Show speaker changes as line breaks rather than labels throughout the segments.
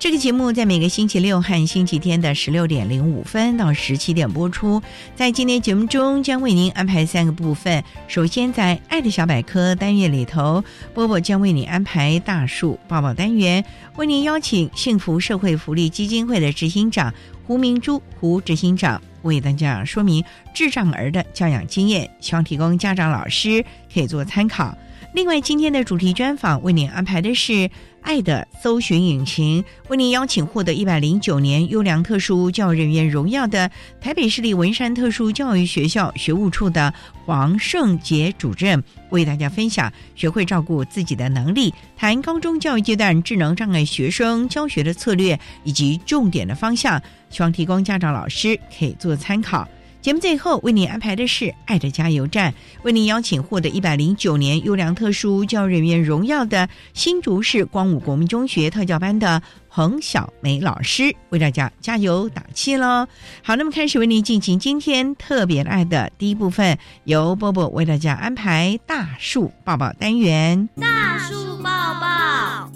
这个节目在每个星期六和星期天的十六点零五分到十七点播出。在今天节目中，将为您安排三个部分。首先，在《爱的小百科》单元里头，波波将为你安排大树抱抱单元，为您邀请幸福社会福利基金会的执行长胡明珠胡执行长为大家说明智障儿的教养经验，希望提供家长老师可以做参考。另外，今天的主题专访为您安排的是《爱的搜寻引擎》，为您邀请获得一百零九年优良特殊教育人员荣耀的台北市立文山特殊教育学校学务处的黄胜杰主任，为大家分享学会照顾自己的能力，谈高中教育阶段智能障碍学生教学的策略以及重点的方向，希望提供家长老师可以做参考。节目最后为您安排的是《爱的加油站》，为您邀请获得一百零九年优良特殊教育人员荣耀的新竹市光武国民中学特教班的彭小梅老师，为大家加油打气喽！好，那么开始为您进行今天特别爱的第一部分，由波波为大家安排大树抱抱单元。
大树抱抱，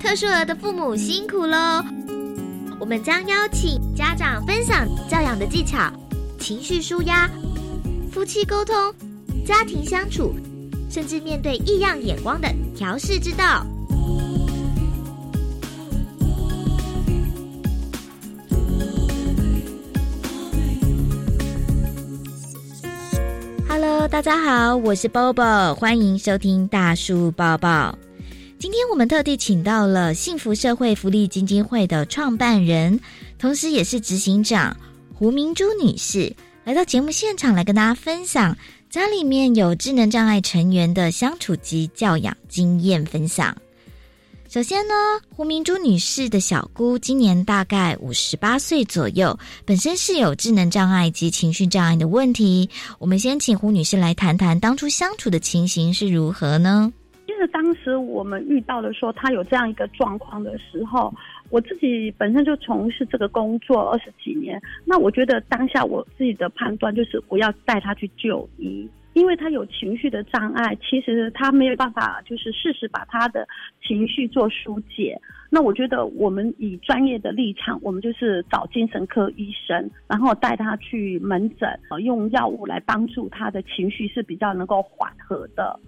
特殊儿的父母辛苦喽！我们将邀请家长分享教养的技巧、情绪舒压、夫妻沟通、家庭相处，甚至面对异样眼光的调试之道。Hello，大家好，我是 Bobo，欢迎收听大树抱抱。今天我们特地请到了幸福社会福利基金会的创办人，同时也是执行长胡明珠女士，来到节目现场来跟大家分享家里面有智能障碍成员的相处及教养经验分享。首先呢，胡明珠女士的小姑今年大概五十八岁左右，本身是有智能障碍及情绪障碍的问题。我们先请胡女士来谈谈当初相处的情形是如何呢？
当时我们遇到的说他有这样一个状况的时候，我自己本身就从事这个工作二十几年，那我觉得当下我自己的判断就是我要带他去就医，因为他有情绪的障碍，其实他没有办法就是适时把他的情绪做疏解。那我觉得我们以专业的立场，我们就是找精神科医生，然后带他去门诊，用药物来帮助他的情绪是比较能够缓和的。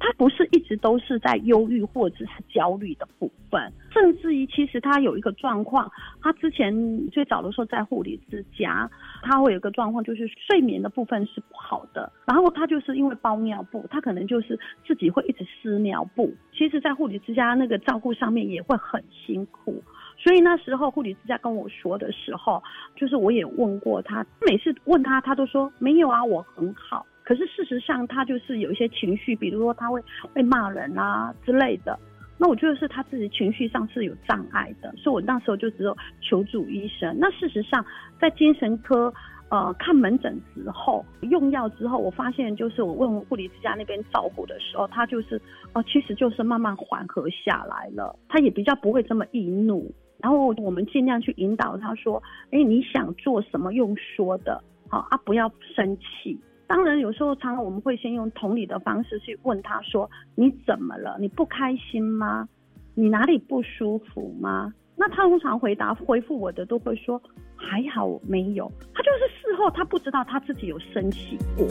他不是一直都是在忧郁或者是焦虑的部分，甚至于其实他有一个状况，他之前最早的时候在护理之家，他会有一个状况就是睡眠的部分是不好的，然后他就是因为包尿布，他可能就是自己会一直撕尿布，其实，在护理之家那个照顾上面也会很辛苦，所以那时候护理之家跟我说的时候，就是我也问过他，每次问他，他都说没有啊，我很好。可是事实上，他就是有一些情绪，比如说他会会骂人啊之类的。那我觉得是他自己情绪上是有障碍的，所以我那时候就只有求助医生。那事实上，在精神科呃看门诊之后，用药之后，我发现就是我问护理之家那边照顾的时候，他就是哦，其实就是慢慢缓和下来了，他也比较不会这么易怒。然后我们尽量去引导他说：“哎，你想做什么？用说的。”好啊，不要生气。当然，有时候常常我们会先用同理的方式去问他说：“你怎么了？你不开心吗？你哪里不舒服吗？”那他通常回答回复我的都会说：“还好没有。”他就是事后他不知道他自己有生气过。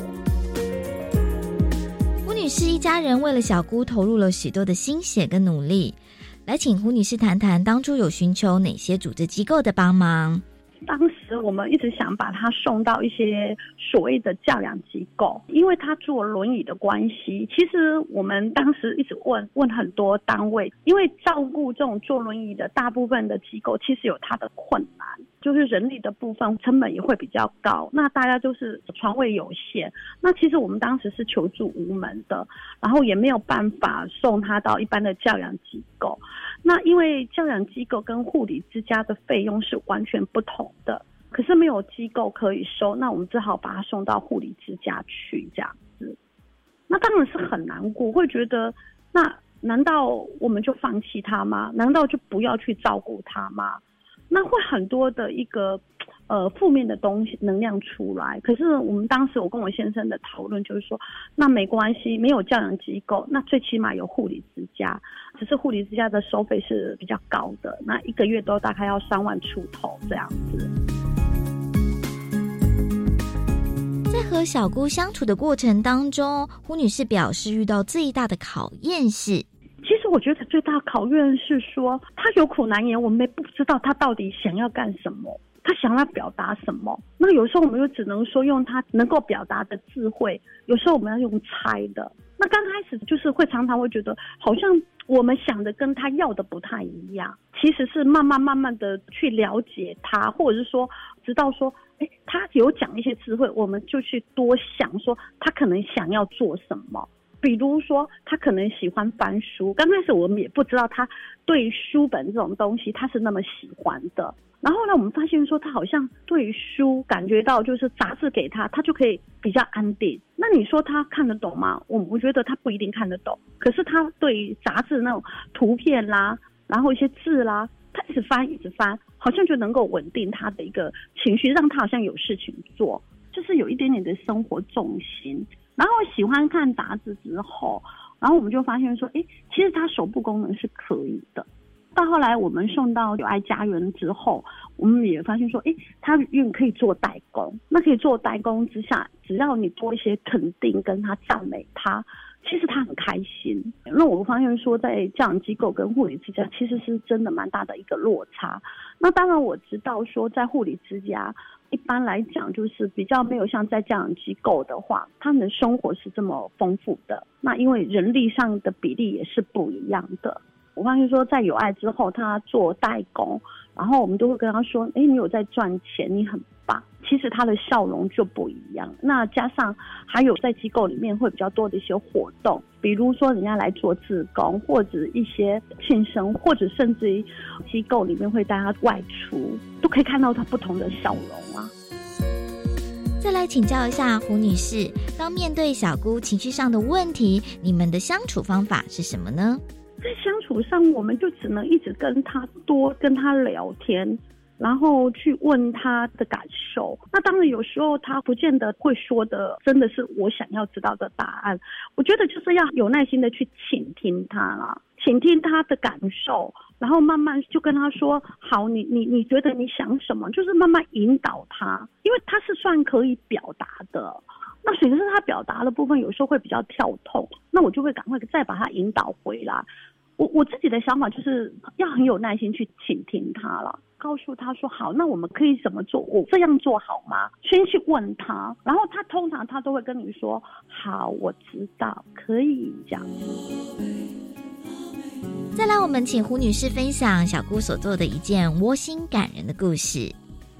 胡女士一家人为了小姑投入了许多的心血跟努力，来请胡女士谈谈当初有寻求哪些组织机构的帮忙。
当时我们一直想把他送到一些所谓的教养机构，因为他坐轮椅的关系。其实我们当时一直问问很多单位，因为照顾这种坐轮椅的大部分的机构，其实有他的困难，就是人力的部分成本也会比较高。那大家就是床位有限，那其实我们当时是求助无门的，然后也没有办法送他到一般的教养机构。那因为教养机构跟护理之家的费用是完全不同的，可是没有机构可以收，那我们只好把他送到护理之家去这样子。那当然是很难过，会觉得那难道我们就放弃他吗？难道就不要去照顾他吗？那会很多的一个。呃，负面的东西能量出来，可是我们当时我跟我先生的讨论就是说，那没关系，没有教养机构，那最起码有护理之家，只是护理之家的收费是比较高的，那一个月都大概要三万出头这样子。
在和小姑相处的过程当中，胡女士表示遇到最大的考验是，
其实我觉得最大考验是说，他有苦难言，我们不知道他到底想要干什么。他想要表达什么？那有时候我们又只能说用他能够表达的智慧，有时候我们要用猜的。那刚开始就是会常常会觉得，好像我们想的跟他要的不太一样。其实是慢慢慢慢的去了解他，或者是说，直到说，哎，他有讲一些智慧，我们就去多想说他可能想要做什么。比如说，他可能喜欢翻书，刚开始我们也不知道他对书本这种东西他是那么喜欢的。然后呢，我们发现说他好像对书感觉到，就是杂志给他，他就可以比较安定。那你说他看得懂吗？我我觉得他不一定看得懂。可是他对杂志那种图片啦，然后一些字啦，他一直翻一直翻，好像就能够稳定他的一个情绪，让他好像有事情做，就是有一点点的生活重心。然后喜欢看杂志之后，然后我们就发现说，哎，其实他手部功能是可以的。到后来，我们送到友爱家园之后，我们也发现说，哎，他愿可以做代工。那可以做代工之下，只要你多一些肯定跟他赞美他，其实他很开心。那我们发现说，在教养机构跟护理之家，其实是真的蛮大的一个落差。那当然我知道说，在护理之家，一般来讲就是比较没有像在教养机构的话，他们的生活是这么丰富的。那因为人力上的比例也是不一样的。我发现说，在有爱之后，他做代工，然后我们都会跟他说：“哎，你有在赚钱，你很棒。”其实他的笑容就不一样。那加上还有在机构里面会比较多的一些活动，比如说人家来做自工，或者一些庆生，或者甚至于机构里面会带他外出，都可以看到他不同的笑容啊。
再来请教一下胡女士，当面对小姑情绪上的问题，你们的相处方法是什么呢？
在相处上，我们就只能一直跟他多跟他聊天，然后去问他的感受。那当然有时候他不见得会说的，真的是我想要知道的答案。我觉得就是要有耐心的去倾听他啦，倾听他的感受，然后慢慢就跟他说：“好，你你你觉得你想什么？”就是慢慢引导他，因为他是算可以表达的。那随着他表达的部分有时候会比较跳痛，那我就会赶快再把他引导回来。我我自己的想法就是要很有耐心去倾听他了，告诉他说好，那我们可以怎么做？我这样做好吗？先去问他，然后他通常他都会跟你说好，我知道，可以这样。
再来，我们请胡女士分享小姑所做的一件窝心感人的故事。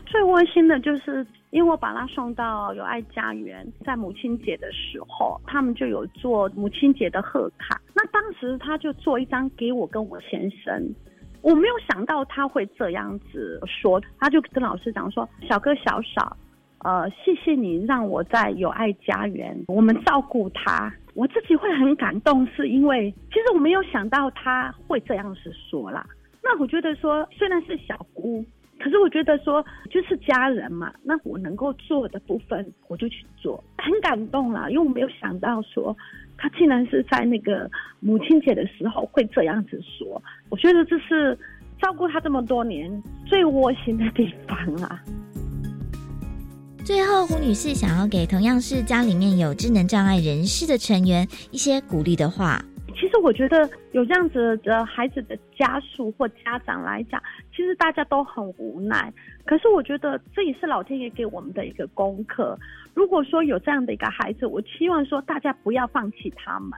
最窝心的就是。因为我把他送到友爱家园，在母亲节的时候，他们就有做母亲节的贺卡。那当时他就做一张给我跟我先生，我没有想到他会这样子说，他就跟老师讲说：“小哥小嫂，呃，谢谢你让我在有爱家园，我们照顾他。我自己会很感动，是因为其实我没有想到他会这样子说啦。那我觉得说，虽然是小姑。”可是我觉得说，就是家人嘛，那我能够做的部分，我就去做，很感动啦，因为我没有想到说，他竟然是在那个母亲节的时候会这样子说。我觉得这是照顾他这么多年最窝心的地方啊。
最后，胡女士想要给同样是家里面有智能障碍人士的成员一些鼓励的话。
我觉得有这样子的孩子的家属或家长来讲，其实大家都很无奈。可是我觉得这也是老天爷给我们的一个功课。如果说有这样的一个孩子，我期望说大家不要放弃他们。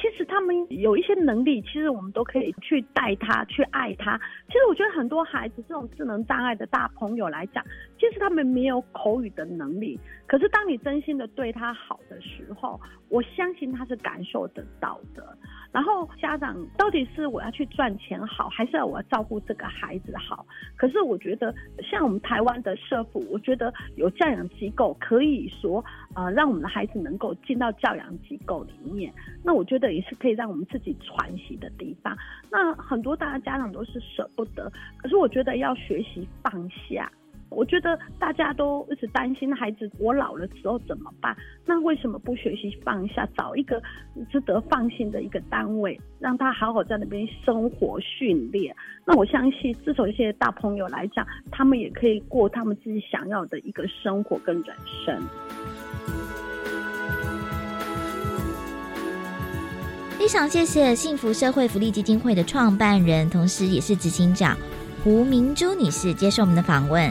其实他们有一些能力，其实我们都可以去带他，去爱他。其实我觉得很多孩子这种智能障碍的大朋友来讲，其实他们没有口语的能力。可是当你真心的对他好的时候，我相信他是感受得到的。然后家长到底是我要去赚钱好，还是要我要照顾这个孩子好？可是我觉得像我们台湾的社福，我觉得有教养机构可以说，呃，让我们的孩子能够进到教养机构里面。那我觉得也是可以让我们自己喘息的地方。那很多大家家长都是舍不得，可是我觉得要学习放下。我觉得大家都一直担心孩子，我老了之后怎么办？那为什么不学习放下，找一个值得放心的一个单位，让他好好在那边生活训练？那我相信，至少一些大朋友来讲，他们也可以过他们自己想要的一个生活跟人生。
非常谢谢幸福社会福利基金会的创办人，同时也是执行长胡明珠女士接受我们的访问。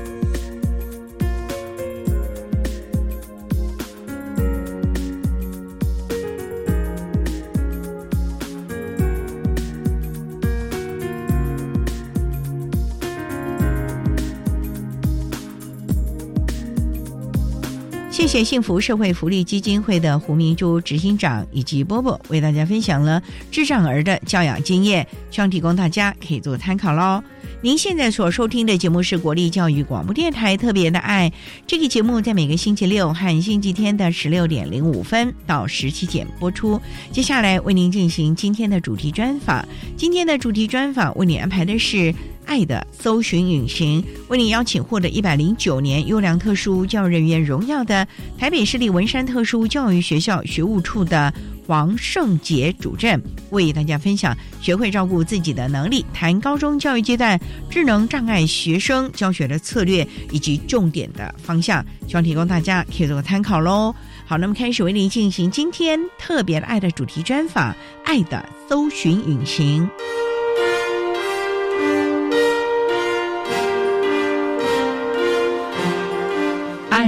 谢谢幸福社会福利基金会的胡明珠执行长以及波波为大家分享了智障儿的教养经验，希望提供大家可以做参考喽。您现在所收听的节目是国立教育广播电台特别的爱，这个节目在每个星期六和星期天的十六点零五分到十七点播出。接下来为您进行今天的主题专访，今天的主题专访为您安排的是。爱的搜寻引擎为你邀请获得一百零九年优良特殊教育人员荣耀的台北市立文山特殊教育学校学务处的黄胜杰主任，为大家分享学会照顾自己的能力，谈高中教育阶段智能障碍学生教学的策略以及重点的方向，希望提供大家可以做个参考喽。好，那么开始为您进行今天特别的爱的主题专访，爱的搜寻引擎。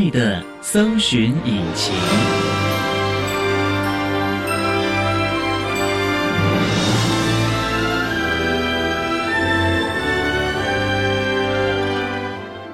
的搜寻引擎。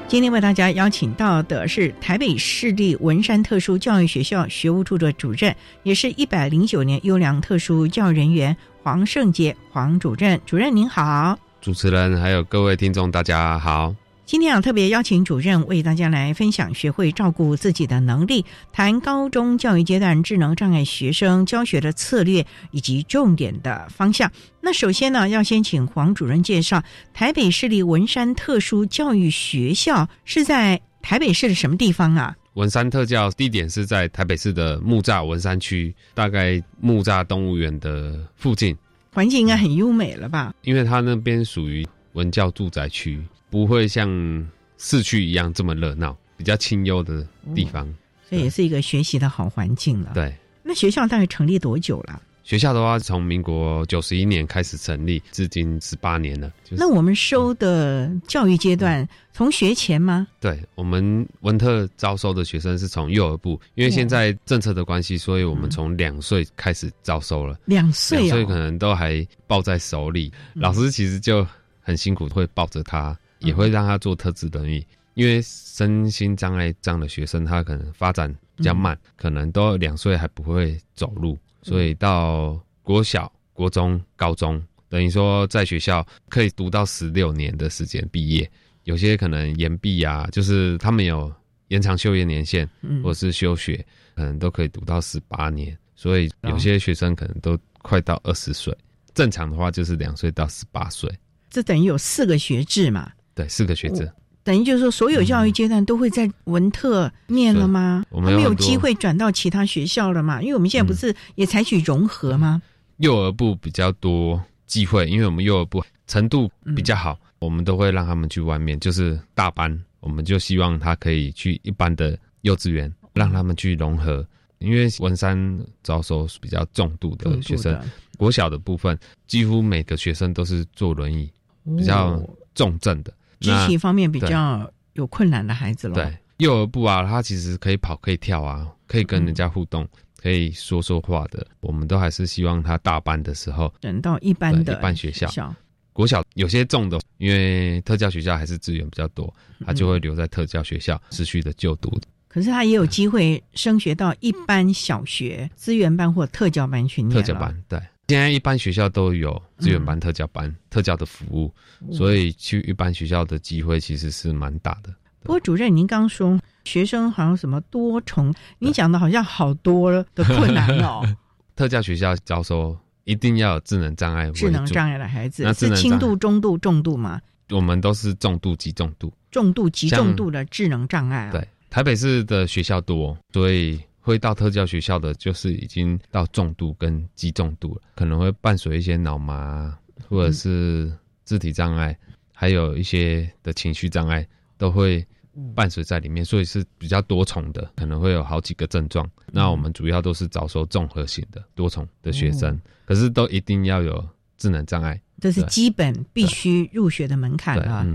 今天为大家邀请到的是台北市立文山特殊教育学校学务处的主任，也是一百零九年优良特殊教育人员黄胜杰黄主任。主任您好，
主持人还有各位听众大家好。
今天啊，特别邀请主任为大家来分享学会照顾自己的能力，谈高中教育阶段智能障碍学生教学的策略以及重点的方向。那首先呢，要先请黄主任介绍台北市立文山特殊教育学校是在台北市的什么地方啊？
文山特教地点是在台北市的木栅文山区，大概木栅动物园的附近。
环境应该很优美了吧？
因为它那边属于文教住宅区。不会像市区一样这么热闹，比较清幽的地方，
所以也是一个学习的好环境了。
对，
那学校大概成立多久了？
学校的话，从民国九十一年开始成立，至今十八年了。
那我们收的教育阶段从学前吗？
对，我们文特招收的学生是从幼儿部，因为现在政策的关系，所以我们从两岁开始招收了。
两岁，
所以可能都还抱在手里，老师其实就很辛苦，会抱着他。也会让他做特质轮椅，因为身心障碍这样的学生，他可能发展比较慢，可能都两岁还不会走路，所以到国小、国中、高中，等于说在学校可以读到十六年的时间毕业。有些可能延毕啊，就是他们有延长就业年限，或者是休学，可能都可以读到十八年。所以有些学生可能都快到二十岁。正常的话就是两岁到十八岁，
这等于有四个学制嘛？
对，四个学制。
等于就是说，所有教育阶段都会在文特念了吗？
我们
没有机会转到其他学校了嘛？因为我们现在不是也采取融合吗？
幼儿部比较多机会，因为我们幼儿部程度比较好，我们都会让他们去外面，就是大班，我们就希望他可以去一般的幼稚园，让他们去融合。因为文山招收比较重度的学生，国小的部分几乎每个学生都是坐轮椅，比较重症的。
机器方面比较有困难的孩子了。
对，幼儿部啊，他其实可以跑，可以跳啊，可以跟人家互动，可以说说话的。我们都还是希望他大班的时候，
等到一般的
一般学校。国小有些重的，因为特教学校还是资源比较多，他就会留在特教学校持续的就读。
可是他也有机会升学到一般小学资源班或特教班去念。
特教班对。现在一般学校都有资源班、特教班、特教的服务，所以去一般学校的机会其实是蛮大的。
不过主任，您刚说学生好像什么多重，你讲的好像好多的困难哦。
特教学校招收一定要有智能障碍，
智能障碍的孩子是轻度、中度、重度吗？
我们都是重度及重度，
重度及重度的智能障碍。
对，台北市的学校多，所以。会到特教学校的，就是已经到重度跟极重度。了，可能会伴随一些脑麻或者是肢体障碍，还有一些的情绪障碍都会伴随在里面，所以是比较多重的，可能会有好几个症状。那我们主要都是招收综合型的多重的学生，可是都一定要有智能障碍，
这是基本必须入学的门槛啊。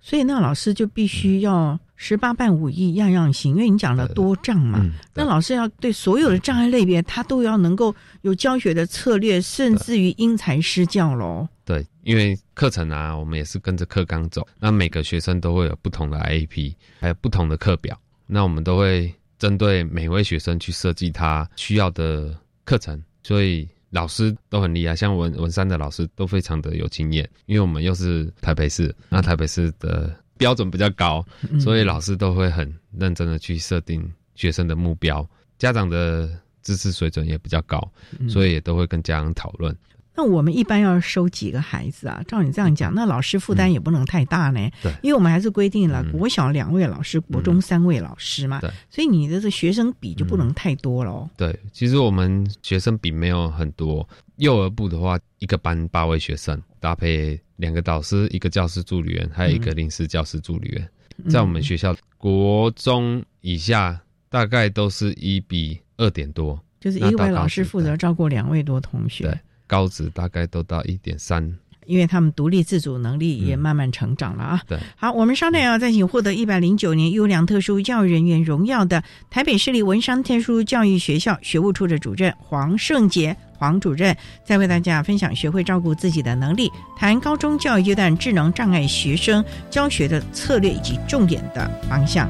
所以那老师就必须要十八般武艺样样行，因为你讲了多障嘛，那老师要对所有的障碍类别，他都要能够有教学的策略，甚至于因材施教喽。
对，因为课程啊，我们也是跟着课纲走，那每个学生都会有不同的 IEP，还有不同的课表，那我们都会针对每位学生去设计他需要的课程，所以。老师都很厉害，像文文山的老师都非常的有经验，因为我们又是台北市，那台北市的标准比较高，所以老师都会很认真的去设定学生的目标，家长的知识水准也比较高，所以也都会跟家长讨论。
那我们一般要收几个孩子啊？照你这样讲，那老师负担也不能太大呢。
对，
因为我们还是规定了国小两位老师，国中三位老师嘛。
对，
所以你的这学生比就不能太多了。
对，其实我们学生比没有很多。幼儿部的话，一个班八位学生，搭配两个导师、一个教师助理员，还有一个临时教师助理员。在我们学校，国中以下大概都是一比二点多，
就是一位老师负责照顾两位多同学。
对。高职大概都到一点三，
因为他们独立自主能力也慢慢成长了啊。
对，
好，我们稍等要再请获得一百零九年优良特殊教育人员荣耀的台北市立文山特殊教育学校学务处的主任黄胜杰黄主任，再为大家分享学会照顾自己的能力，谈高中教育阶段智能障碍学生教学的策略以及重点的方向。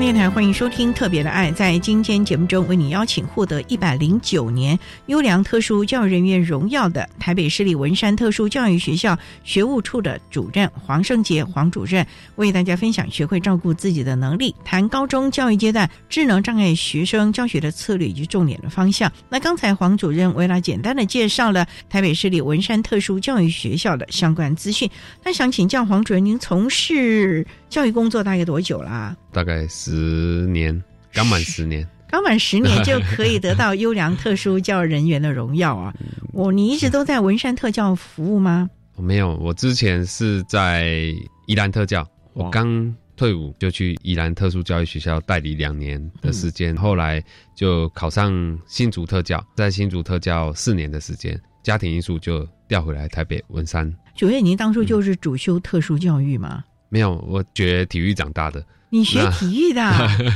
电台，欢迎收听《特别的爱》。在今天节目中，为你邀请获得一百零九年优良特殊教育人员荣耀的台北市立文山特殊教育学校学务处的主任黄胜杰黄主任，为大家分享学会照顾自己的能力，谈高中教育阶段智能障碍学生教学的策略以及重点的方向。那刚才黄主任为了简单的介绍了台北市立文山特殊教育学校的相关资讯，那想请教黄主任，您从事教育工作大概多久啦？
大概十年，刚满十年。
刚满十年就可以得到优良特殊教育人员的荣耀啊！我你一直都在文山特教服务吗？
我没有，我之前是在宜兰特教，我刚退伍就去宜兰特殊教育学校代理两年的时间，后来就考上新竹特教，在新竹特教四年的时间，家庭因素就调回来台北文山。
九月，您当初就是主修特殊教育吗？
没有，我学体育长大的。
你学体育的？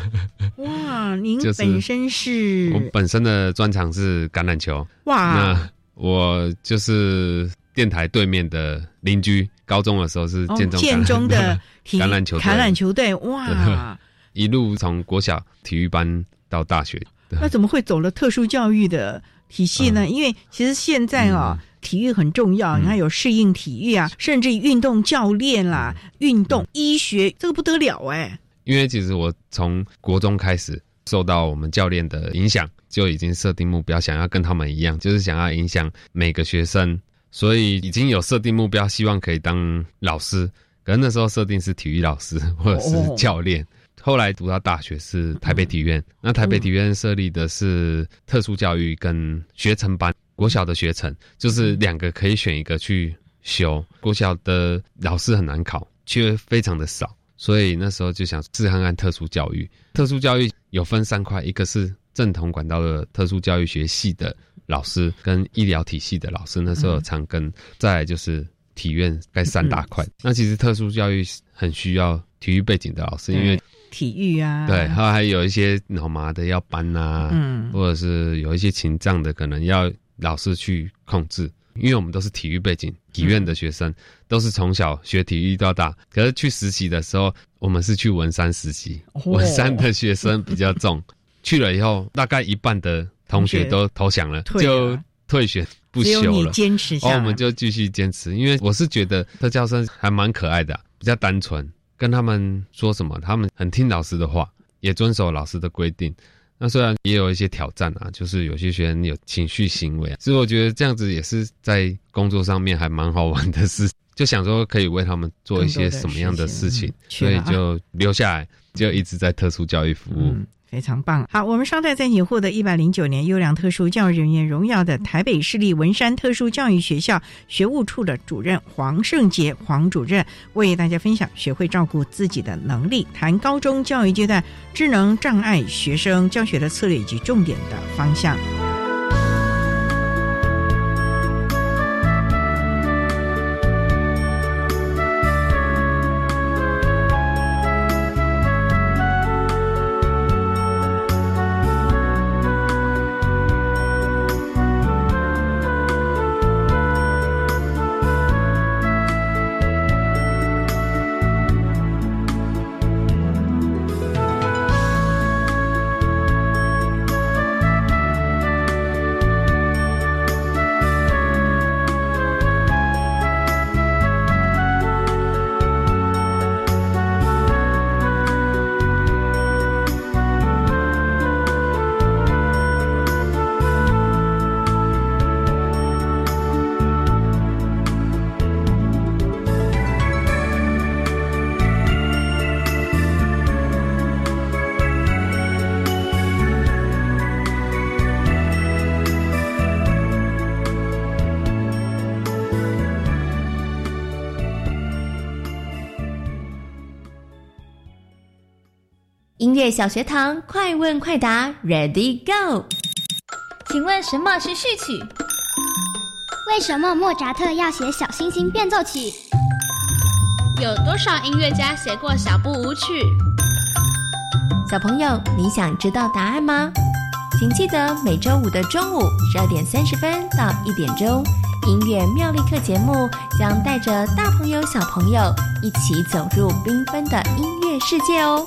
哇，您本身是？
我本身的专长是橄榄球。哇，那我就是电台对面的邻居。高中的时候是建中
建中的
橄榄球
橄榄球队。哇，
一路从国小体育班到大学。
那怎么会走了特殊教育的体系呢？因为其实现在啊。体育很重要，你看有适应体育啊，甚至运动教练啦、运动医学，这个不得了哎。
因为其实我从国中开始受到我们教练的影响，就已经设定目标，想要跟他们一样，就是想要影响每个学生，所以已经有设定目标，希望可以当老师。可能那时候设定是体育老师或者是教练。后来读到大学是台北体院，那台北体院设立的是特殊教育跟学程班。国小的学程就是两个可以选一个去修。国小的老师很难考，却非常的少，所以那时候就想试看看特殊教育。特殊教育有分三块，一个是正统管道的特殊教育学系的老师，跟医疗体系的老师，那时候常跟。再来就是体院该三大块。那其实特殊教育很需要体育背景的老师，因为
体育啊，
对，然后还有一些脑麻的要搬啊，嗯，或者是有一些情障的可能要。老师去控制，因为我们都是体育背景，体院的学生都是从小学体育到大。可是去实习的时候，我们是去文山实习，文山的学生比较重。去了以后，大概一半的同学都投降了，就退学不休了。
坚持下，
我们就继续坚持。因为我是觉得特教生还蛮可爱的，比较单纯，跟他们说什么，他们很听老师的话，也遵守老师的规定。那虽然也有一些挑战啊，就是有些学员有情绪行为，所以我觉得这样子也是在工作上面还蛮好玩的事，就想说可以为他们做一些什么样的事情，所以就留下来，就一直在特殊教育服务。
非常棒，好，我们稍待在你获得一百零九年优良特殊教育人员荣耀的台北市立文山特殊教育学校学务处的主任黄胜杰黄主任，为大家分享学会照顾自己的能力，谈高中教育阶段智能障碍学生教学的策略以及重点的方向。
小学堂，快问快答，Ready Go！请问什么是序曲？
为什么莫扎特要写小星星变奏曲？
有多少音乐家写过小步舞曲？
小朋友，你想知道答案吗？请记得每周五的中午十二点三十分到一点钟，音乐妙力课节目将带着大朋友、小朋友一起走入缤纷的音乐世界哦。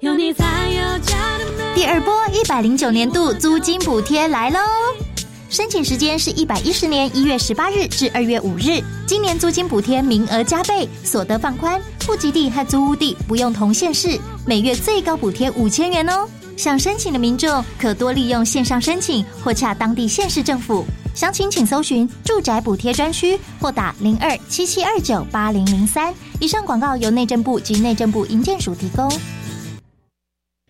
有你才有家的美
第二波一百零九年度租金补贴来喽！申请时间是一百一十年一月十八日至二月五日。今年租金补贴名额加倍，所得放宽，户籍地和租屋地不用同县市，每月最高补贴五千元哦。想申请的民众可多利用线上申请或洽当地县市政府。详情请搜寻住宅补贴专区或打零二七七二九八零零三。以上广告由内政部及内政部营建署提供。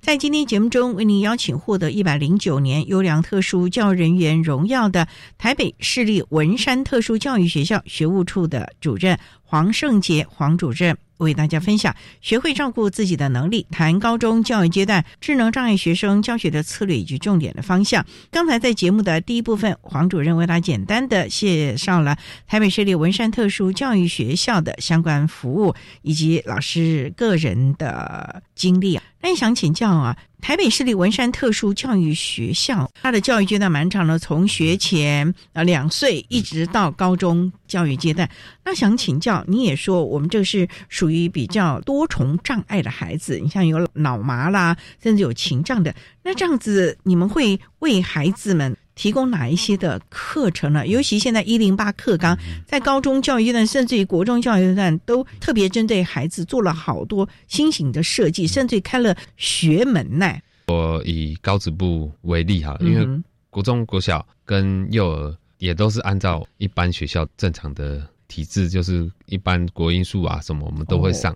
在今天节目中，为您邀请获得一百零九年优良特殊教育人员荣耀的台北市立文山特殊教育学校学务处的主任黄胜杰黄主任。为大家分享学会照顾自己的能力，谈高中教育阶段智能障碍学生教学的策略以及重点的方向。刚才在节目的第一部分，黄主任为大家简单的介绍了台北市立文山特殊教育学校的相关服务以及老师个人的经历啊。那想请教啊，台北市立文山特殊教育学校，它的教育阶段蛮长的，从学前啊两岁一直到高中教育阶段。那想请教，你也说我们这是属于比较多重障碍的孩子，你像有脑麻啦，甚至有情障的，那这样子你们会为孩子们提供哪一些的课程呢？尤其现在一零八课纲在高中教育阶段，甚至于国中教育阶段，都特别针对孩子做了好多新型的设计，甚至开了学门呢。
我以高职部为例哈，因为国中、国小跟幼儿也都是按照一般学校正常的体制，就是一般国音数啊什么，我们都会上。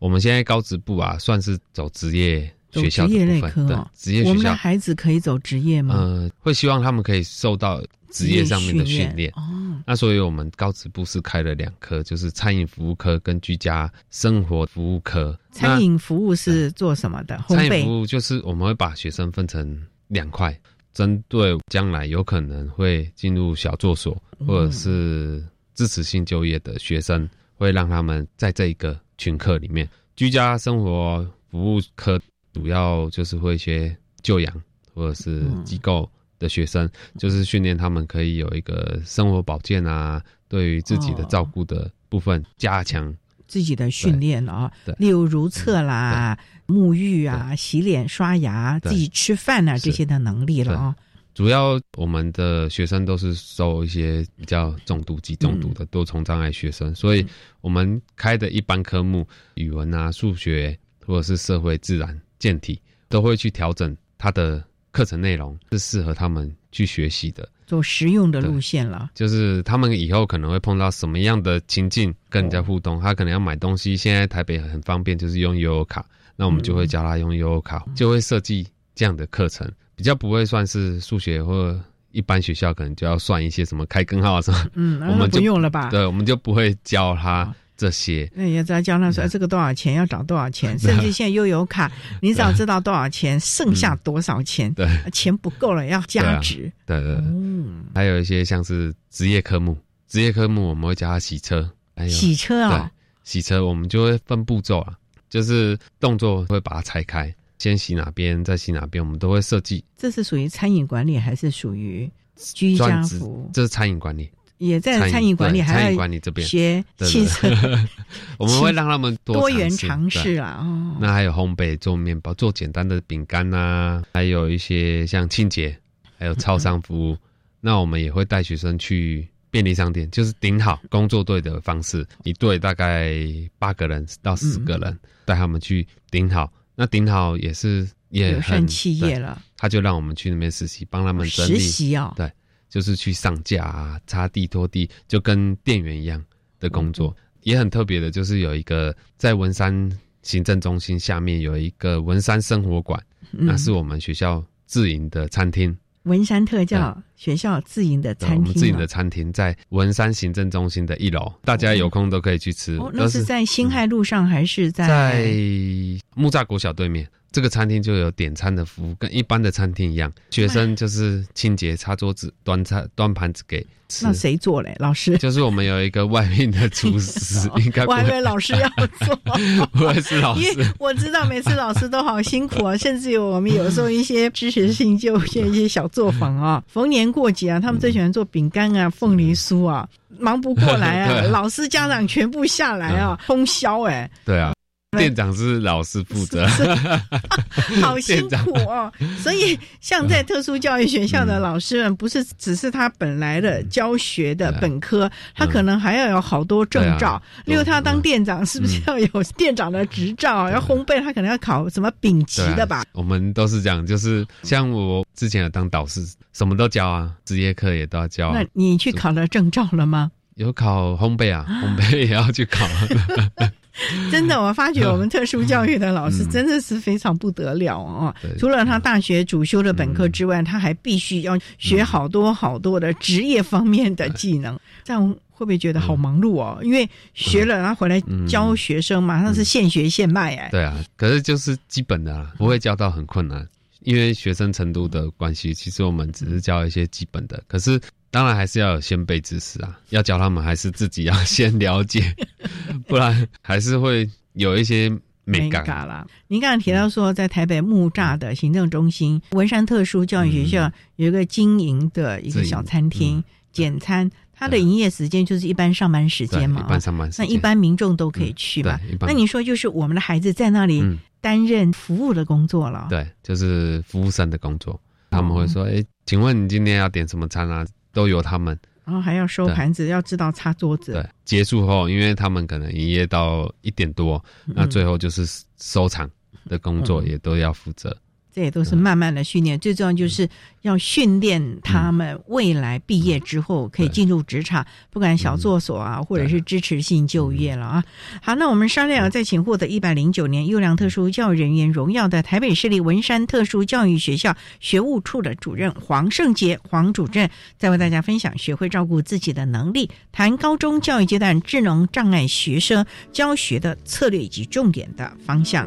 我们现在高职部啊，算是走职业。学校
职业类
科
哦，
职业学校，
我们的孩子可以走职业吗？
呃，会希望他们可以受到职业上面的训练。
哦，
那所以我们高职部是开了两科，就是餐饮服务科跟居家生活服务科。
餐饮服务是做什么的？
餐饮服务就是我们会把学生分成两块，针对将来有可能会进入小作所或者是支持性就业的学生，会让他们在这一个群课里面，居家生活服务科。主要就是会一些救养或者是机构的学生，就是训练他们可以有一个生活保健啊，对于自己的照顾的部分加强。
自己的训练了啊，例如如厕啦、沐浴啊、洗脸、刷牙、自己吃饭啊这些的能力了啊。
主要我们的学生都是受一些比较重度及重度的多重障碍学生，所以我们开的一般科目，语文啊、数学或者是社会自然。健体都会去调整他的课程内容，是适合他们去学习的，
走实用的路线了。
就是他们以后可能会碰到什么样的情境跟人家互动，他可能要买东西。现在台北很方便，就是用悠游卡，那我们就会教他用悠游卡，就会设计这样的课程，比较不会算是数学或一般学校可能就要算一些什么开根号什么。
嗯，
我们
不用了吧？
对，我们就不会教他。这些，
那也在教他说这个多少钱，要找多少钱，甚至现在又有卡，你只要知道多少钱，剩下多少钱，
对，
钱不够了要加值，
对对。嗯，还有一些像是职业科目，职业科目我们会教他洗车，
洗车啊，
洗车我们就会分步骤啊，就是动作会把它拆开，先洗哪边，再洗哪边，我们都会设计。
这是属于餐饮管理还是属于居家服
这是餐饮管理，
也在餐饮管理，还要
饮管理这边
学
对
汽车
我们会让他们
多元
尝
尝试
对
啦。哦，
那还有烘焙、做面包、做简单的饼干呐，还有一些像清洁，还有超商服务。那我们也会带学生去便利商店，就是顶好工作队的方式，一队大概八个人到十个人，带他们去顶好。那顶好也是也很
企业了
他就让我们去那边实习，帮他们整理
实习哦
对，就是去上架啊、擦地、拖地，就跟店员一样的工作。
嗯
也很特别的，就是有一个在文山行政中心下面有一个文山生活馆，
嗯
那是我们学校自营的餐厅。
文山特教学校自营的餐厅了
我们自营的餐厅在文山行政中心的一楼，大家有空都可以去吃。
哦，那是在新海路上还是在？
在木栅国小对面，这个餐厅就有点餐的服务，跟一般的餐厅一样。学生就是清洁、擦桌子、端菜、端盘子给吃。
那谁做嘞？老师？
就是我们有一个外面的厨师，应该
我还以为老师要做，
不会是老
因为
师。
我知道每次老师都好辛苦啊，甚至有我们有时候一些知识性就一些一些小作坊啊，逢年过节啊，他们最喜欢做饼干啊、凤梨酥啊，忙不过来 啊，老师家长全部下来啊，通宵哎、
对啊，店长是老师负责，
好辛苦哦。所以，像在特殊教育学校的老师们，不是只是他本来的教学的本科，他可能还要有好多证照。例如，他当店长，是不是要有店长的执照？要烘焙，他可能要考什么丙级的吧？
我们都是这样，就是像我之前有当导师，什么都教啊，职业课也都要教、啊。
那你去考了证照了吗？
有考烘焙啊，烘焙也要去考。
真的，我发觉我们特殊教育的老师真的是非常不得了哦。除了他大学主修的本科之外，他还必须要学好多好多的职业方面的技能。这样会不会觉得好忙碌哦？因为学了，然后回来教学生马上是现学现卖哎。
对啊，可是就是基本的啊，不会教到很困难。因为学生程度的关系，其实我们只是教一些基本的，可是当然还是要有先辈知识啊，要教他们还是自己要先了解，不然还是会有一些美感
啦。您刚才提到说，在台北木栅的行政中心文山特殊教育学校有一个经营的一个小餐厅，简餐。它的营业时间就是一般上班时间嘛，
一般上班时
间，那一般民众都可以去嘛。那你说就是我们的孩子在那里担任服务的工作了？
对，就是服务生的工作。他们会说：“哎，请问你今天要点什么餐啊？”都由他们。
然后还要收盘子，要知道擦桌子。
对，结束后，因为他们可能营业到一点多，那最后就是收场的工作也都要负责。
这也都是慢慢的训练，最重要就是要训练他们未来毕业之后可以进入职场，不管小作所啊，或者是支持性就业了啊。好，那我们商量再请获得一百零九年优良特殊教育人员荣耀的台北市立文山特殊教育学校学务处的主任黄胜杰黄主任，再为大家分享学会照顾自己的能力，谈高中教育阶段智能障碍学生教学的策略以及重点的方向。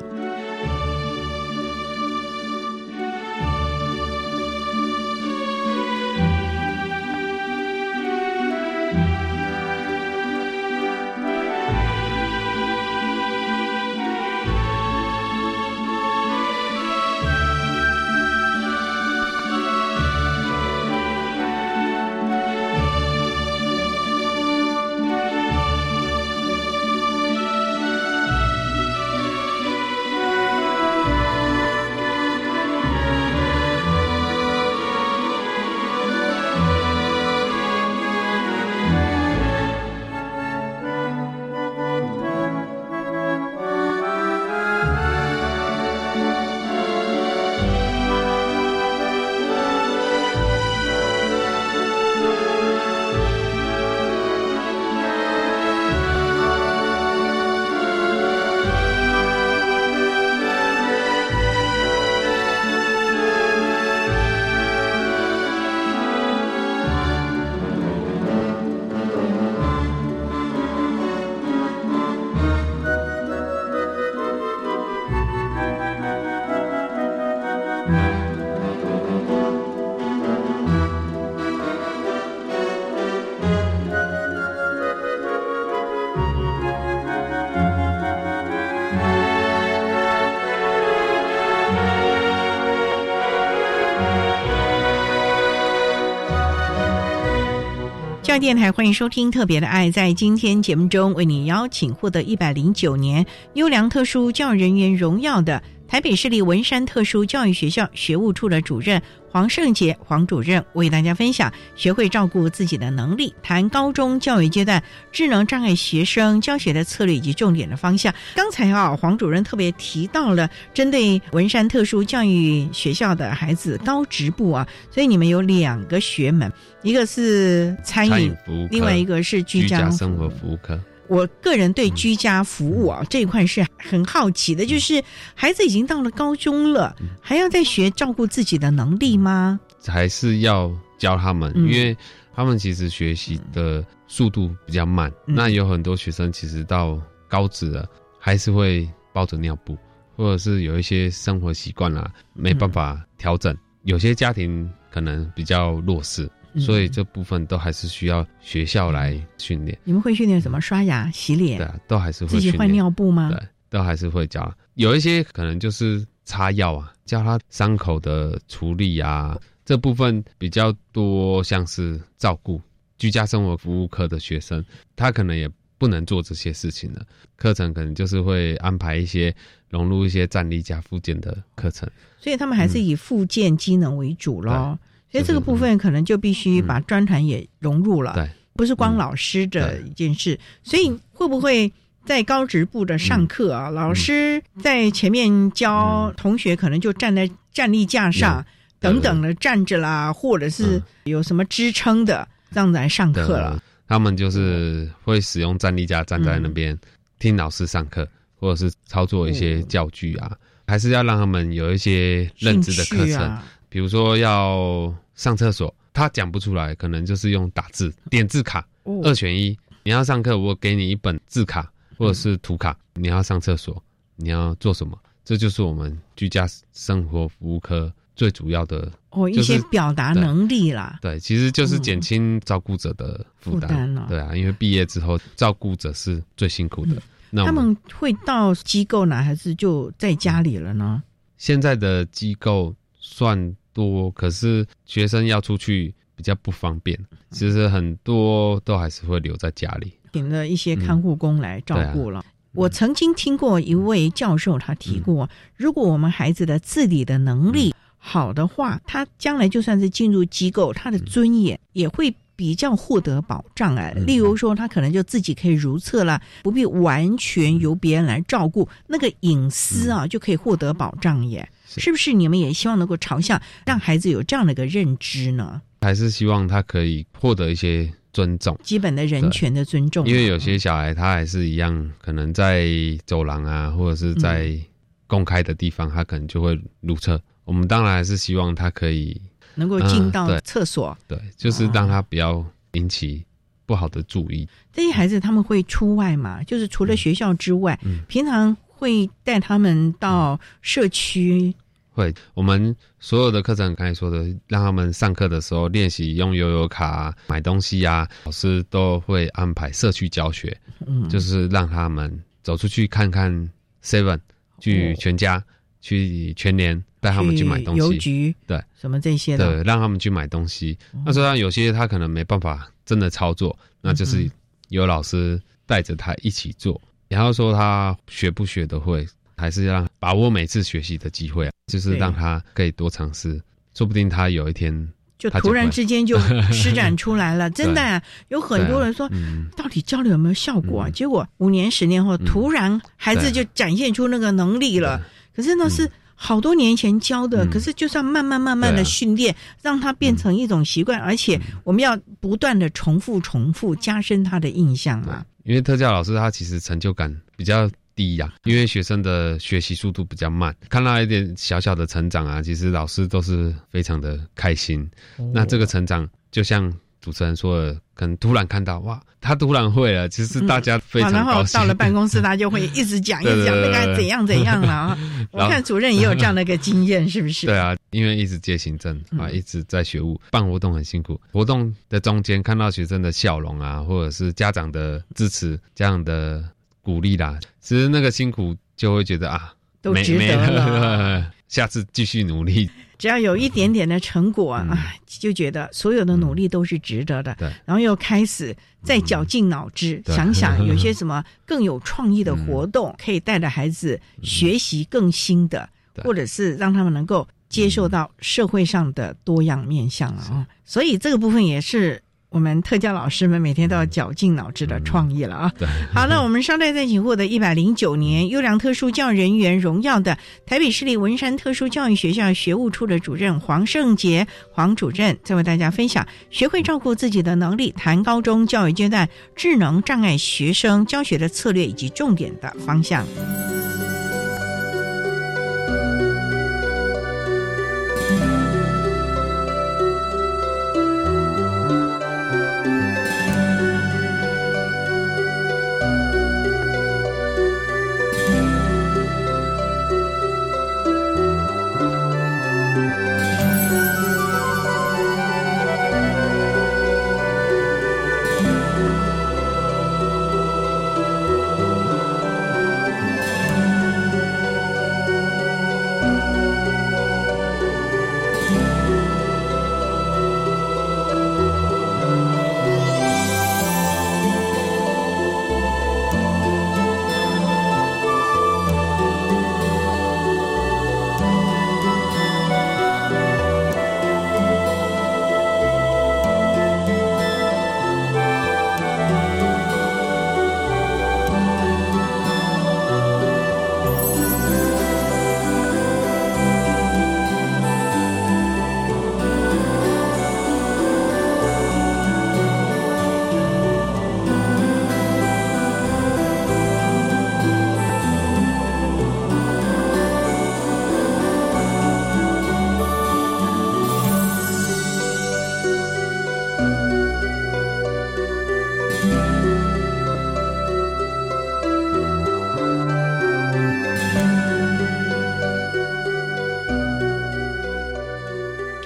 电台，欢迎收听《特别的爱》。在今天节目中，为你邀请获得一百零九年优良特殊教育人员荣耀的。台北市立文山特殊教育学校学务处的主任黄胜杰黄主任为大家分享学会照顾自己的能力，谈高中教育阶段智能障碍学生教学的策略以及重点的方向。刚才啊，黄主任特别提到了针对文山特殊教育学校的孩子高职部啊，所以你们有两个学门，一个是餐饮
服务，
另外一个是居
家生活服务科。
我个人对居家服务啊这一块是很好奇的，就是孩子已经到了高中了，还要再学照顾自己的能力吗？
还是要教他们？因为他们其实学习的速度比较慢，那有很多学生其实到高职了，还是会抱着尿布，或者是有一些生活习惯啦没办法调整，有些家庭可能比较弱势。所以这部分都还是需要学校来训练。
你们会训练什么？刷牙、洗脸？
对，都还是会
自己换尿布吗？
对，都还是会教。有一些可能就是擦药啊，教他伤口的处理啊，这部分比较多，像是照顾居家生活服务科的学生，他可能也不能做这些事情了。课程可能就是会安排一些融入一些站立加附件的课程。
所以他们还是以附件机能为主咯。所以这个部分可能就必须把专团也融入了，
对，
不是光老师的一件事。所以会不会在高职部的上课啊？老师在前面教同学，可能就站在站立架上等等的站着啦，或者是有什么支撑的这样子来上课了。
他们就是会使用站立架站在那边听老师上课，或者是操作一些教具啊，还是要让他们有一些认知的课程。比如说要上厕所，他讲不出来，可能就是用打字点字卡，二选一。你要上课，我给你一本字卡或者是图卡。你要上厕所，你要做什么？这就是我们居家生活服务科最主要的
哦，一些表达能力啦。
对，其实就是减轻照顾者的负担了。对啊，因为毕业之后，照顾者是最辛苦的。那
他们会到机构呢，还是就在家里了呢？
现在的机构。算多，可是学生要出去比较不方便，其实很多都还是会留在家里，
请了一些看护工来照顾了。我曾经听过一位教授他提过，如果我们孩子的自理的能力好的话，他将来就算是进入机构，他的尊严也会比较获得保障啊。例如说，他可能就自己可以如厕了，不必完全由别人来照顾，那个隐私啊就可以获得保障耶。是不是你们也希望能够朝向让孩子有这样的一个认知呢？
还是希望他可以获得一些尊重，
基本的人权的尊重？
因为有些小孩他还是一样，可能在走廊啊，或者是在公开的地方，他可能就会如厕。我们当然还是希望他可以
能够进到厕所，
对，就是让他不要引起不好的注意。
这些孩子他们会出外嘛？就是除了学校之外，平常。会带他们到社区，
会。我们所有的课程，刚才说的，让他们上课的时候练习用悠游卡买东西呀，老师都会安排社区教学，嗯，就是让他们走出去看看 Seven，去全家，去全年带他们去买东西，
邮局
对，
什么这些的，
对，让他们去买东西。那虽然有些他可能没办法真的操作，那就是有老师带着他一起做。然后说他学不学得会，还是让把握每次学习的机会，就是让他可以多尝试，说不定他有一天
就突然之间就 施展出来了。真的有很多人说，到底教了有没有效果啊？结果五年、十年后，突然孩子就展现出那个能力了。可是那是好多年前教的，可是就算慢慢慢慢的训练，让他变成一种习惯，而且我们要不断的重复、重复，加深他的印象嘛。
因为特教老师他其实成就感比较低呀，因为学生的学习速度比较慢，看到一点小小的成长啊，其实老师都是非常的开心。那这个成长就像。主持人说：“可能突然看到哇，他突然会了，其实大家非常高
兴。到了办公室，他就会一直讲，一直讲，那该怎样怎样了。我看主任也有这样的一个经验，是不是？
对啊，因为一直接行政啊，一直在学务办活动很辛苦。活动的中间看到学生的笑容啊，或者是家长的支持、这样的鼓励啦，其实那个辛苦就会觉得啊，
都值得了。
下次继续努力。
只要有一点点的成果啊，就觉得所有的努力都是值得的。
对，
然后又开始再绞尽脑汁，想想有些什么更有创意的活动，可以带着孩子学习更新的，或者是让他们能够接受到社会上的多样面向了啊。所以这个部分也是。我们特教老师们每天都要绞尽脑汁的创意了啊！好，那我们稍待再请获得一百零九年优良特殊教育人员荣耀的台北市立文山特殊教育学校学务处的主任黄胜杰黄主任，再为大家分享学会照顾自己的能力，谈高中教育阶段智能障碍学生教学的策略以及重点的方向。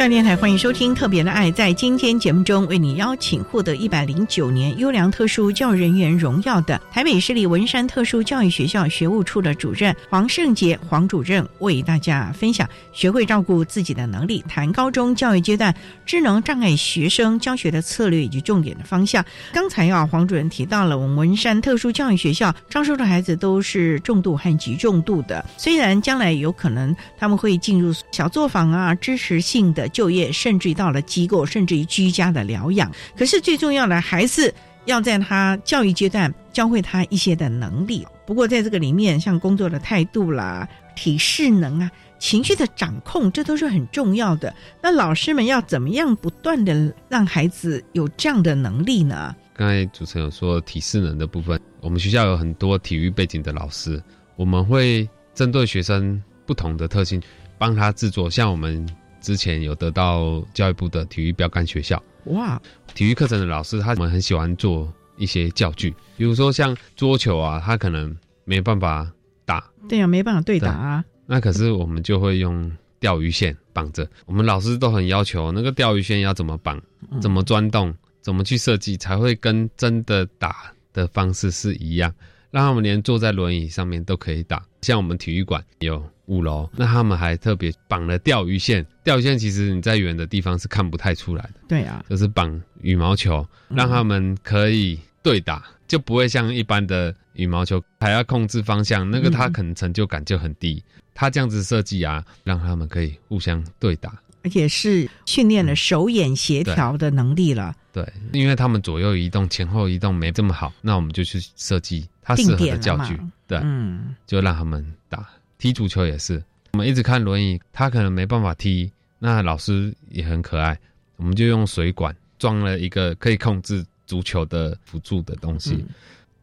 上电台欢迎收听《特别的爱》。在今天节目中，为你邀请获得一百零九年优良特殊教育人员荣耀的台北市立文山特殊教育学校学务处的主任黄胜杰黄主任，为大家分享学会照顾自己的能力，谈高中教育阶段智能障碍学生教学的策略以及重点的方向。刚才啊，黄主任提到了我们文山特殊教育学校招收的孩子都是重度和极重度的，虽然将来有可能他们会进入小作坊啊，支持性的。就业，甚至于到了机构，甚至于居家的疗养。可是最重要的还是要在他教育阶段教会他一些的能力。不过在这个里面，像工作的态度啦、体适能啊、情绪的掌控，这都是很重要的。那老师们要怎么样不断的让孩子有这样的能力呢？
刚才主持人有说体适能的部分，我们学校有很多体育背景的老师，我们会针对学生不同的特性，帮他制作像我们。之前有得到教育部的体育标杆学校
哇，
体育课程的老师他们很喜欢做一些教具，比如说像桌球啊，他可能没办法打，
对呀，没办法对打啊。
那可是我们就会用钓鱼线绑着，我们老师都很要求那个钓鱼线要怎么绑，怎么钻洞，怎么去设计才会跟真的打的方式是一样，让他们连坐在轮椅上面都可以打。像我们体育馆有。五楼，那他们还特别绑了钓鱼线。钓鱼线其实你在远的地方是看不太出来的。
对啊，
就是绑羽毛球，让他们可以对打，就不会像一般的羽毛球还要控制方向，那个他可能成就感就很低。他这样子设计啊，让他们可以互相对打，
而且是训练了手眼协调的能力了。
对，因为他们左右移动、前后移动没这么好，那我们就去设计他适合的教具，对，嗯，就让他们打。踢足球也是，我们一直看轮椅，他可能没办法踢。那老师也很可爱，我们就用水管装了一个可以控制足球的辅助的东西，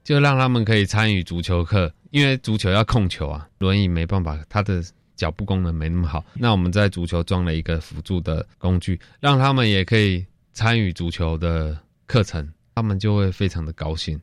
就让他们可以参与足球课。因为足球要控球啊，轮椅没办法，他的脚步功能没那么好。那我们在足球装了一个辅助的工具，让他们也可以参与足球的课程，他们就会非常的高兴。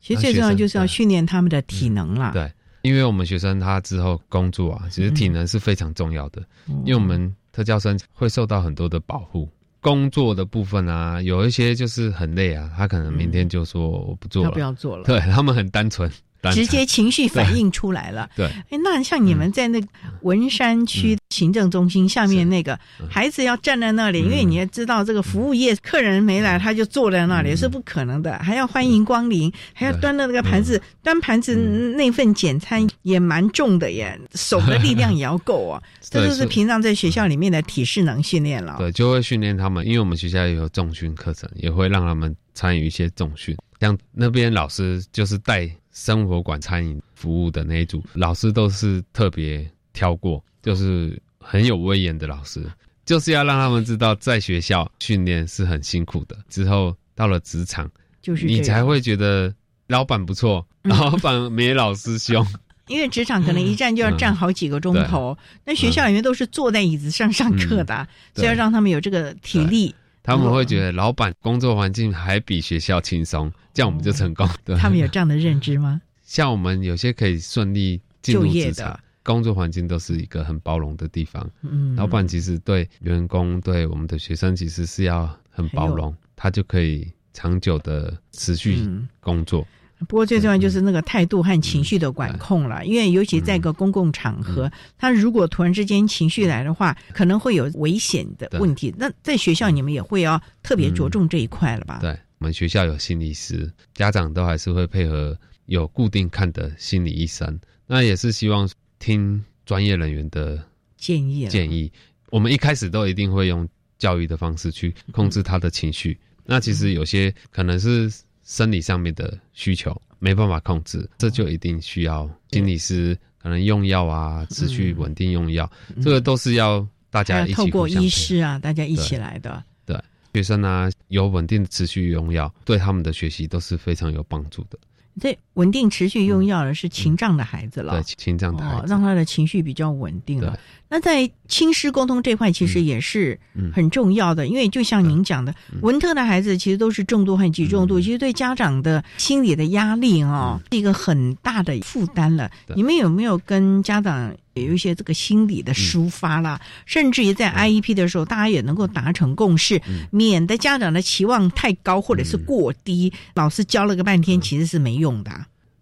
其实最重要就是要训练他们的体能啦。
对。因为我们学生他之后工作啊，其实体能是非常重要的。因为我们特教生会受到很多的保护，工作的部分啊，有一些就是很累啊，他可能明天就说我不做了，
不要做了。
对他们很单纯，
直接情绪反映出来了。
对，
哎，那像你们在那文山区行政中心下面那个孩子要站在那里，因为你也知道这个服务业客人没来，他就坐在那里是不可能的，还要欢迎光临，还要端着那个盘子，端盘子那份简餐也蛮重的耶，手的力量也要够 啊。这都是平常在学校里面的体适能训练了。
对，就会训练他们，因为我们学校也有重训课程，也会让他们参与一些重训。像那边老师就是带生活馆餐饮服务的那一组老师，都是特别挑过，就是很有威严的老师，就是要让他们知道，在学校训练是很辛苦的。之后到了职场，
就是
你才会觉得老板不错，老板没老师凶。
因为职场可能一站就要站好几个钟头，那学校里面都是坐在椅子上上课的，所以要让他们有这个体力。
他们会觉得老板工作环境还比学校轻松，这样我们就成功。对，
他们有这样的认知吗？
像我们有些可以顺利进入职场，工作环境都是一个很包容的地方。嗯，老板其实对员工、对我们的学生，其实是要很包容，他就可以长久的持续工作。
不过最重要就是那个态度和情绪的管控了，因为尤其在一个公共场合，他如果突然之间情绪来的话，可能会有危险的问题。那在学校你们也会要特别着重这一块了吧？
对，我们学校有心理师，家长都还是会配合有固定看的心理医生，那也是希望听专业人员的
建议。
建议我们一开始都一定会用教育的方式去控制他的情绪。那其实有些可能是。生理上面的需求没办法控制，这就一定需要心理师可能用药啊，持续稳定用药，这个都是要大家一起
透过医师啊，大家一起来的。
对。学生啊，有稳定的持续用药，对他们的学习都是非常有帮助的。
这稳定持续用药的是情障的孩子了，
对情障的孩子，
让他的情绪比较稳定了。那在亲师沟通这块，其实也是很重要的，因为就像您讲的，文特的孩子其实都是重度和极重度，其实对家长的心理的压力哦，是一个很大的负担了。你们有没有跟家长有一些这个心理的抒发啦？甚至于在 IEP 的时候，大家也能够达成共识，免得家长的期望太高或者是过低，老师教了个半天其实是没用的。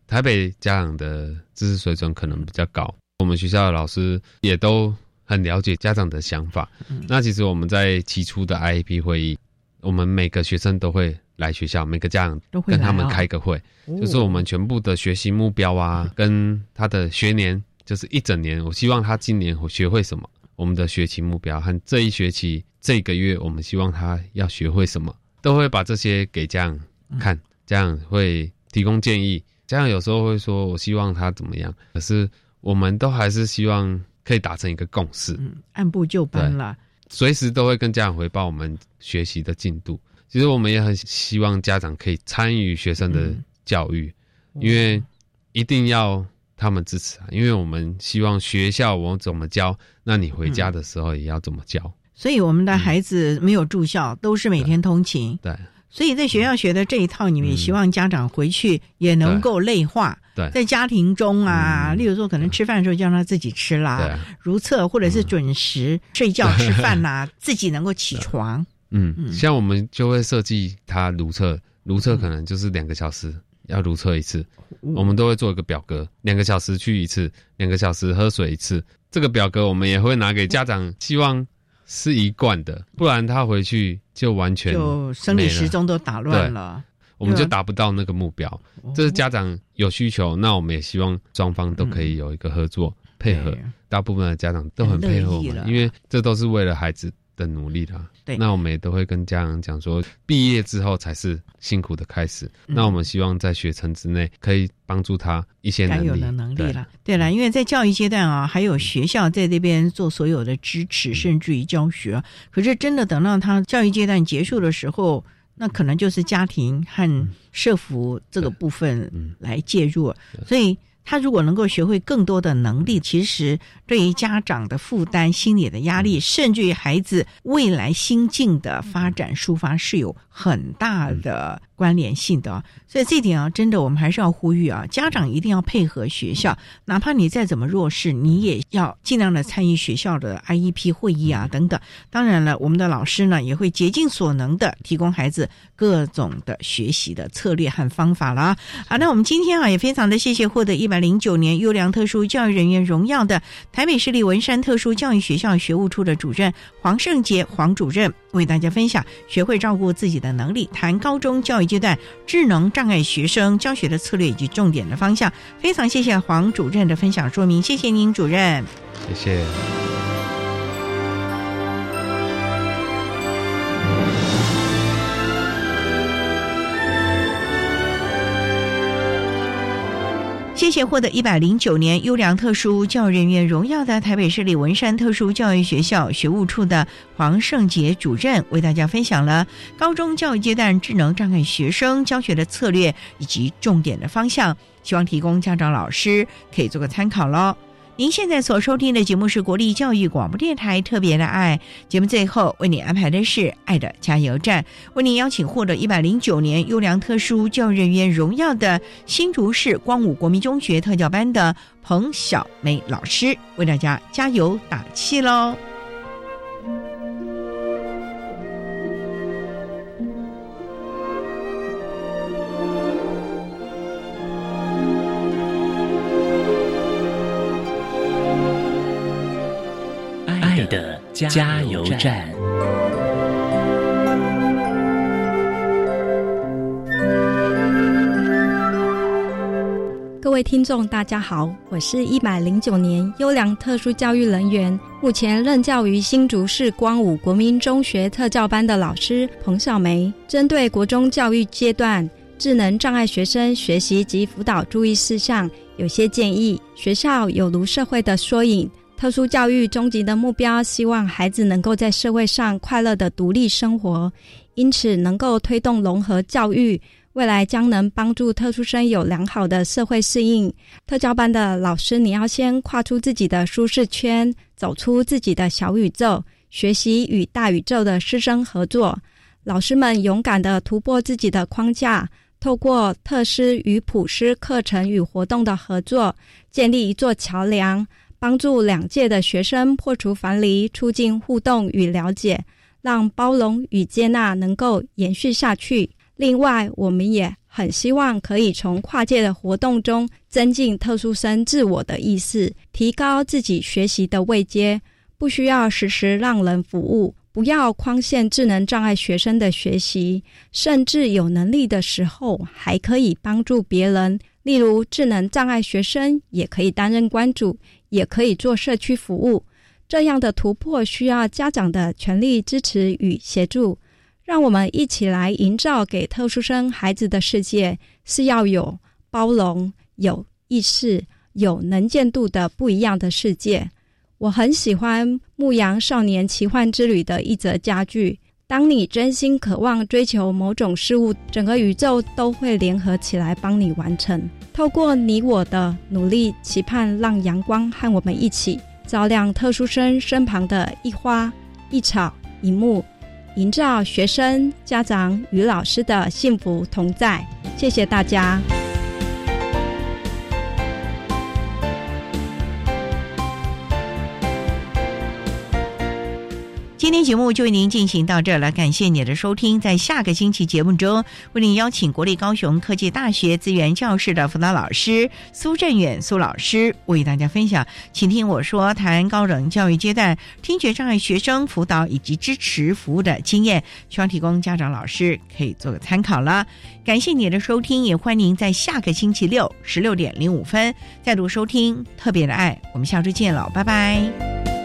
台北家长的知识水准可能比较高。我们学校的老师也都很了解家长的想法。那其实我们在起初的 IEP 会议，我们每个学生都会来学校，每个家长都会跟他们开个会，就是我们全部的学习目标啊，跟他的学年，就是一整年，我希望他今年学会什么，我们的学期目标和这一学期这个月，我们希望他要学会什么，都会把这些给家长看，家长会提供建议。家长有时候会说，我希望他怎么样，可是。我们都还是希望可以达成一个共识，
嗯，按部就班了。
随时都会跟家长回报我们学习的进度。其实我们也很希望家长可以参与学生的教育，因为一定要他们支持啊。因为我们希望学校我怎么教，那你回家的时候也要怎么教。
所以我们的孩子没有住校，都是每天通勤。
对。
所以在学校学的这一套，你们也希望家长回去也能够内化。
对，
在家庭中啊，例如说可能吃饭的时候就让他自己吃啦，如厕或者是准时睡觉吃饭呐，自己能够起床。
嗯，像我们就会设计他如厕，如厕可能就是两个小时要如厕一次，我们都会做一个表格，两个小时去一次，两个小时喝水一次。这个表格我们也会拿给家长，希望。是一贯的，不然他回去就完全
就生理时钟都打乱了，
我们就达不到那个目标。这是家长有需求，那我们也希望双方都可以有一个合作配合。大部分的家长都很配合我们，因为这都是为了孩子。的努力啦，
对，
那我们也都会跟家长讲说，毕业之后才是辛苦的开始。那我们希望在学程之内可以帮助他一些能力，
有的能力了。对。了，因为在教育阶段啊，还有学校在这边做所有的支持，甚至于教学。可是真的等到他教育阶段结束的时候，那可能就是家庭和社服这个部分来介入，所以。他如果能够学会更多的能力，其实对于家长的负担、心理的压力，甚至于孩子未来心境的发展抒发，是有很大的关联性的。所以这点啊，真的我们还是要呼吁啊，家长一定要配合学校，哪怕你再怎么弱势，你也要尽量的参与学校的 IEP 会议啊等等。当然了，我们的老师呢也会竭尽所能的提供孩子各种的学习的策略和方法啦。好，那我们今天啊也非常的谢谢获得一百零九年优良特殊教育人员荣耀的台北市立文山特殊教育学校学务处的主任黄胜杰黄主任，为大家分享学会照顾自己的能力，谈高中教育阶段智能。障碍学生教学的策略以及重点的方向，非常谢谢黄主任的分享说明，谢谢您主任，
谢谢。
谢谢获得一百零九年优良特殊教育人员荣耀的台北市立文山特殊教育学校学务处的黄胜杰主任，为大家分享了高中教育阶段智能障碍学生教学的策略以及重点的方向，希望提供家长老师可以做个参考喽。您现在所收听的节目是国立教育广播电台特别的爱节目，最后为您安排的是爱的加油站，为您邀请获得一百零九年优良特殊教育人员荣耀的新竹市光武国民中学特教班的彭小梅老师，为大家加油打气喽。
加油站。
各位听众，大家好，我是一百零九年优良特殊教育人员，目前任教于新竹市光武国民中学特教班的老师彭小梅。针对国中教育阶段智能障碍学生学习及辅导注意事项，有些建议。学校有如社会的缩影。特殊教育终极的目标，希望孩子能够在社会上快乐的独立生活，因此能够推动融合教育，未来将能帮助特殊生有良好的社会适应。特教班的老师，你要先跨出自己的舒适圈，走出自己的小宇宙，学习与大宇宙的师生合作。老师们勇敢的突破自己的框架，透过特师与普师课程与活动的合作，建立一座桥梁。帮助两届的学生破除樊篱，促进互动与了解，让包容与接纳能够延续下去。另外，我们也很希望可以从跨界的活动中增进特殊生自我的意识，提高自己学习的位阶。不需要时时让人服务，不要框限智能障碍学生的学习，甚至有能力的时候还可以帮助别人。例如，智能障碍学生也可以担任关主。也可以做社区服务，这样的突破需要家长的全力支持与协助。让我们一起来营造给特殊生孩子的世界，是要有包容、有意识、有能见度的不一样的世界。我很喜欢《牧羊少年奇幻之旅》的一则佳句：当你真心渴望追求某种事物，整个宇宙都会联合起来帮你完成。透过你我的努力，期盼让阳光和我们一起照亮特殊生身旁的一花一草一木，营造学生、家长与老师的幸福同在。谢谢大家。
今天节目就为您进行到这了，感谢您的收听。在下个星期节目中，为您邀请国立高雄科技大学资源教室的辅导老师苏振远苏老师，为大家分享，请听我说谈高等教育阶段听觉障碍学生辅导以及支持服务的经验，希望提供家长老师可以做个参考了。感谢您的收听，也欢迎您在下个星期六十六点零五分再度收听特别的爱。我们下周见了，拜拜。